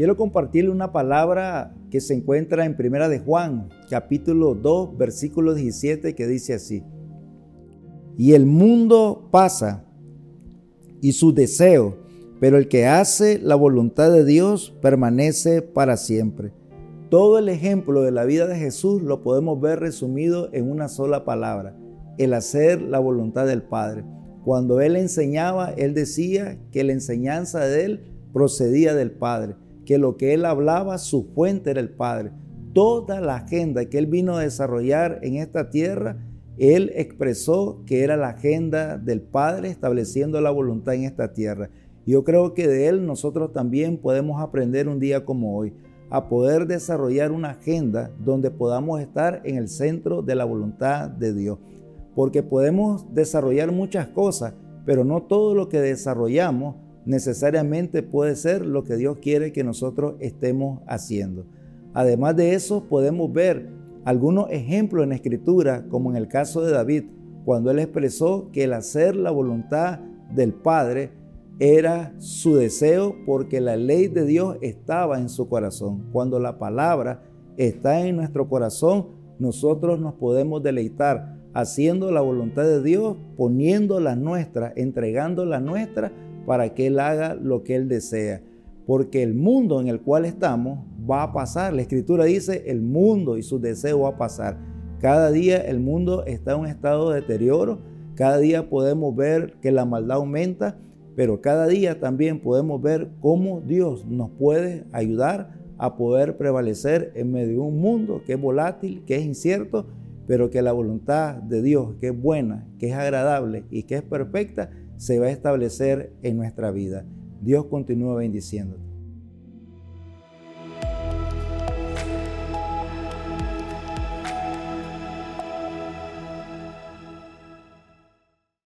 Quiero compartirle una palabra que se encuentra en Primera de Juan, capítulo 2, versículo 17, que dice así: Y el mundo pasa y su deseo, pero el que hace la voluntad de Dios permanece para siempre. Todo el ejemplo de la vida de Jesús lo podemos ver resumido en una sola palabra, el hacer la voluntad del Padre. Cuando Él enseñaba, Él decía que la enseñanza de Él procedía del Padre, que lo que Él hablaba, su fuente era el Padre. Toda la agenda que Él vino a desarrollar en esta tierra, Él expresó que era la agenda del Padre estableciendo la voluntad en esta tierra. Yo creo que de Él nosotros también podemos aprender un día como hoy a poder desarrollar una agenda donde podamos estar en el centro de la voluntad de Dios. Porque podemos desarrollar muchas cosas, pero no todo lo que desarrollamos necesariamente puede ser lo que Dios quiere que nosotros estemos haciendo. Además de eso, podemos ver algunos ejemplos en Escritura, como en el caso de David, cuando él expresó que el hacer la voluntad del Padre era su deseo porque la ley de Dios estaba en su corazón. Cuando la palabra está en nuestro corazón, nosotros nos podemos deleitar haciendo la voluntad de Dios, poniendo la nuestra, entregando la nuestra para que Él haga lo que Él desea. Porque el mundo en el cual estamos va a pasar. La escritura dice, el mundo y su deseo va a pasar. Cada día el mundo está en un estado de deterioro. Cada día podemos ver que la maldad aumenta pero cada día también podemos ver cómo Dios nos puede ayudar a poder prevalecer en medio de un mundo que es volátil, que es incierto, pero que la voluntad de Dios, que es buena, que es agradable y que es perfecta, se va a establecer en nuestra vida. Dios continúa bendiciéndote.